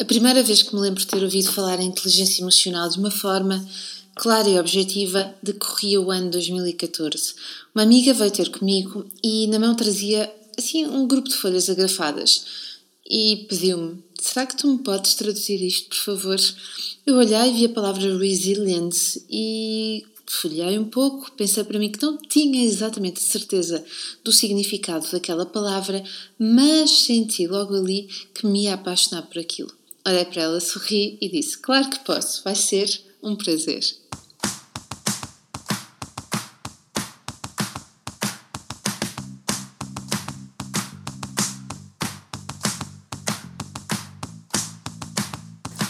A primeira vez que me lembro de ter ouvido falar em inteligência emocional de uma forma clara e objetiva decorria o ano 2014. Uma amiga veio ter comigo e na mão trazia assim um grupo de folhas agrafadas e pediu-me: Será que tu me podes traduzir isto, por favor? Eu olhei e vi a palavra resilience e folhei um pouco, pensei para mim que não tinha exatamente certeza do significado daquela palavra, mas senti logo ali que me ia apaixonar por aquilo. Olhei para ela, sorri e disse: Claro que posso, vai ser um prazer.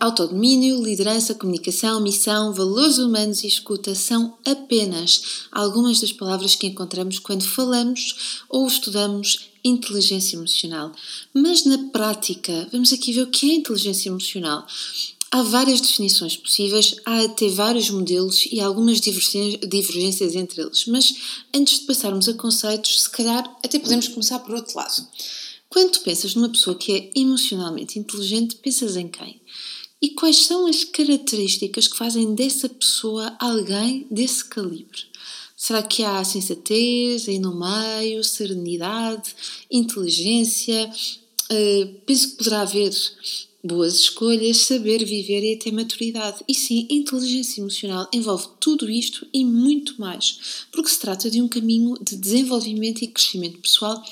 autodomínio, liderança, comunicação, missão, valores humanos e escuta são apenas algumas das palavras que encontramos quando falamos ou estudamos inteligência emocional. Mas na prática, vamos aqui ver o que é inteligência emocional. Há várias definições possíveis, há até vários modelos e algumas divergências entre eles, mas antes de passarmos a conceitos, se calhar até podemos começar por outro lado. Quando tu pensas numa pessoa que é emocionalmente inteligente, pensas em quem? E quais são as características que fazem dessa pessoa alguém desse calibre? Será que há sensatez aí no meio, serenidade, inteligência? Uh, penso que poderá haver boas escolhas, saber viver e até maturidade. E sim, inteligência emocional envolve tudo isto e muito mais, porque se trata de um caminho de desenvolvimento e crescimento pessoal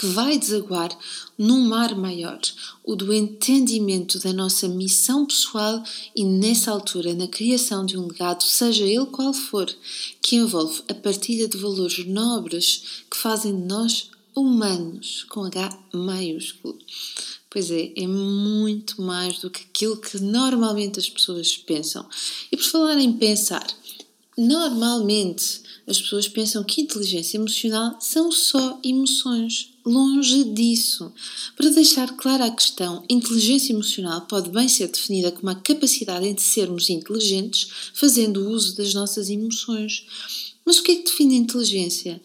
que vai desaguar num mar maior, o do entendimento da nossa missão pessoal e, nessa altura, na criação de um legado, seja ele qual for, que envolve a partilha de valores nobres que fazem de nós humanos, com H maiúsculo. Pois é, é muito mais do que aquilo que normalmente as pessoas pensam. E por falar em pensar, normalmente as pessoas pensam que inteligência emocional são só emoções. Longe disso. Para deixar clara a questão, inteligência emocional pode bem ser definida como a capacidade de sermos inteligentes fazendo uso das nossas emoções. Mas o que é que define inteligência?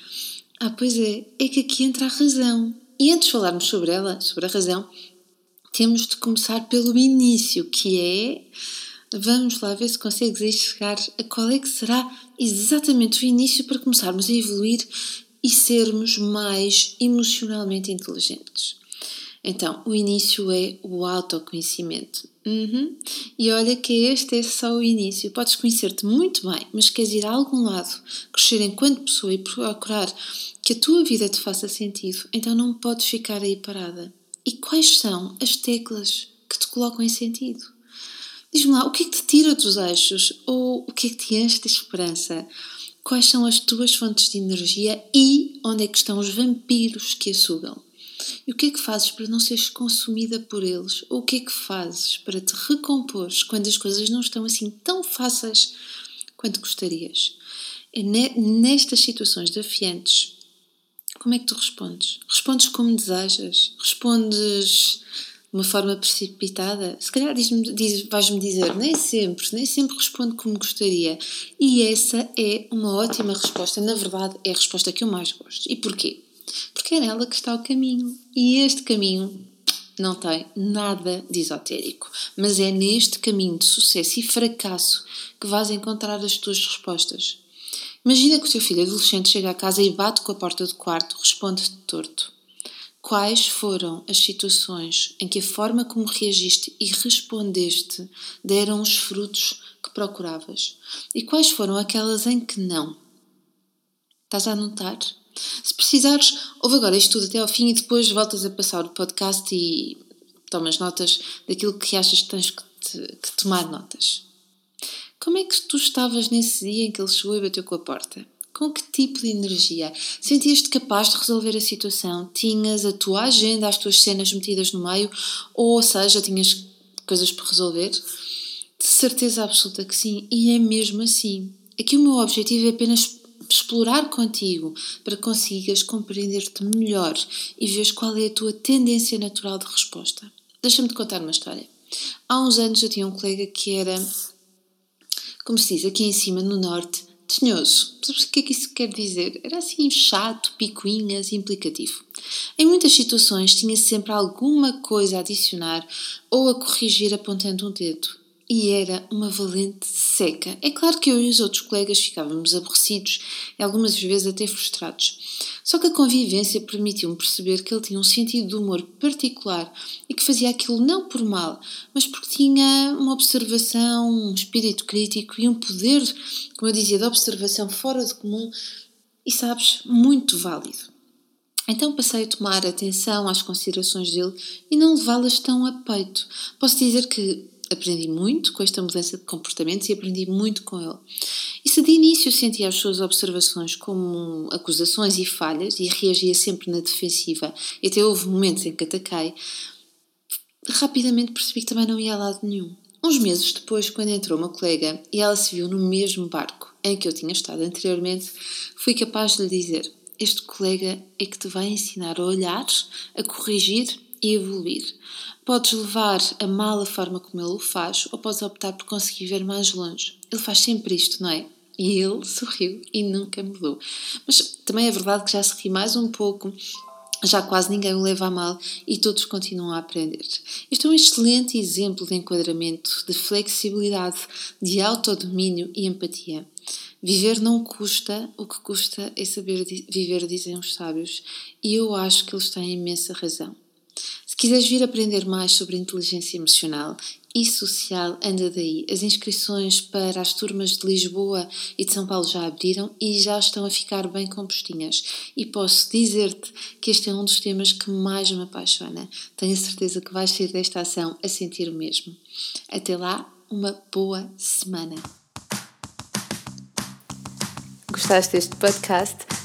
Ah, pois é, é que aqui entra a razão. E antes de falarmos sobre ela, sobre a razão, temos de começar pelo início, que é. Vamos lá ver se consegues chegar a qual é que será exatamente o início para começarmos a evoluir e sermos mais emocionalmente inteligentes. Então, o início é o autoconhecimento. Uhum. E olha que este é só o início. Podes conhecer-te muito bem, mas queres ir a algum lado, crescer enquanto pessoa e procurar que a tua vida te faça sentido, então não podes ficar aí parada. E quais são as teclas que te colocam em sentido? Diz-me lá, o que é que te tira dos eixos? Ou o que é que te enche de esperança? quais são as tuas fontes de energia e onde é que estão os vampiros que a sugam. E o que é que fazes para não seres consumida por eles? Ou o que é que fazes para te recompores quando as coisas não estão assim tão fáceis quanto gostarias? É nestas situações desafiantes, como é que tu respondes? Respondes como desejas? Respondes uma forma precipitada, se calhar diz diz, vais-me dizer, nem sempre, nem sempre respondo como gostaria. E essa é uma ótima resposta. Na verdade, é a resposta que eu mais gosto. E porquê? Porque é nela que está o caminho. E este caminho não tem nada de esotérico, mas é neste caminho de sucesso e fracasso que vais encontrar as tuas respostas. Imagina que o teu filho adolescente chega a casa e bate com a porta do quarto, responde-te torto. Quais foram as situações em que a forma como reagiste e respondeste deram os frutos que procuravas? E quais foram aquelas em que não? Estás a anotar? Se precisares, ouve agora isto tudo até ao fim e depois voltas a passar o podcast e tomas notas daquilo que achas que tens que, te, que tomar notas. Como é que tu estavas nesse dia em que ele chegou e bateu com a porta? Com que tipo de energia? Sentias-te capaz de resolver a situação? Tinhas a tua agenda, as tuas cenas metidas no meio? Ou seja, tinhas coisas para resolver? De certeza absoluta que sim, e é mesmo assim. Aqui o meu objetivo é apenas explorar contigo para que consigas compreender-te melhor e veres qual é a tua tendência natural de resposta. Deixa-me te contar uma história. Há uns anos eu tinha um colega que era, como se diz aqui em cima no norte, desnhoso. Sabes o que é que isso quer dizer? Era assim chato, picuinhas, implicativo. Em muitas situações tinha sempre alguma coisa a adicionar ou a corrigir apontando um dedo e era uma valente seca. É claro que eu e os outros colegas ficávamos aborrecidos e algumas vezes até frustrados. Só que a convivência permitiu-me perceber que ele tinha um sentido de humor particular e que fazia aquilo não por mal, mas porque tinha uma observação, um espírito crítico e um poder, como eu dizia, de observação fora de comum e, sabes, muito válido. Então passei a tomar atenção às considerações dele e não levá-las tão a peito. Posso dizer que aprendi muito com esta mudança de comportamentos e aprendi muito com ele. E se de início sentia as suas observações como acusações e falhas e reagia sempre na defensiva, e até houve momentos em que ataquei, rapidamente percebi que também não ia a lado nenhum. Uns meses depois, quando entrou uma colega e ela se viu no mesmo barco em que eu tinha estado anteriormente, fui capaz de lhe dizer: Este colega é que te vai ensinar a olhar, a corrigir evoluir. Podes levar a mal a forma como ele o faz ou podes optar por conseguir ver mais longe. Ele faz sempre isto, não é? E ele sorriu e nunca mudou. Mas também é verdade que já se ri mais um pouco, já quase ninguém o leva a mal e todos continuam a aprender. Isto é um excelente exemplo de enquadramento, de flexibilidade, de autodomínio e empatia. Viver não custa, o que custa é saber viver, dizem os sábios, e eu acho que eles têm imensa razão. Se quiseres vir aprender mais sobre inteligência emocional e social, anda daí. As inscrições para as turmas de Lisboa e de São Paulo já abriram e já estão a ficar bem compostinhas. E posso dizer-te que este é um dos temas que mais me apaixona. Tenho a certeza que vais sair desta ação a sentir o mesmo. Até lá, uma boa semana. Gostaste deste podcast?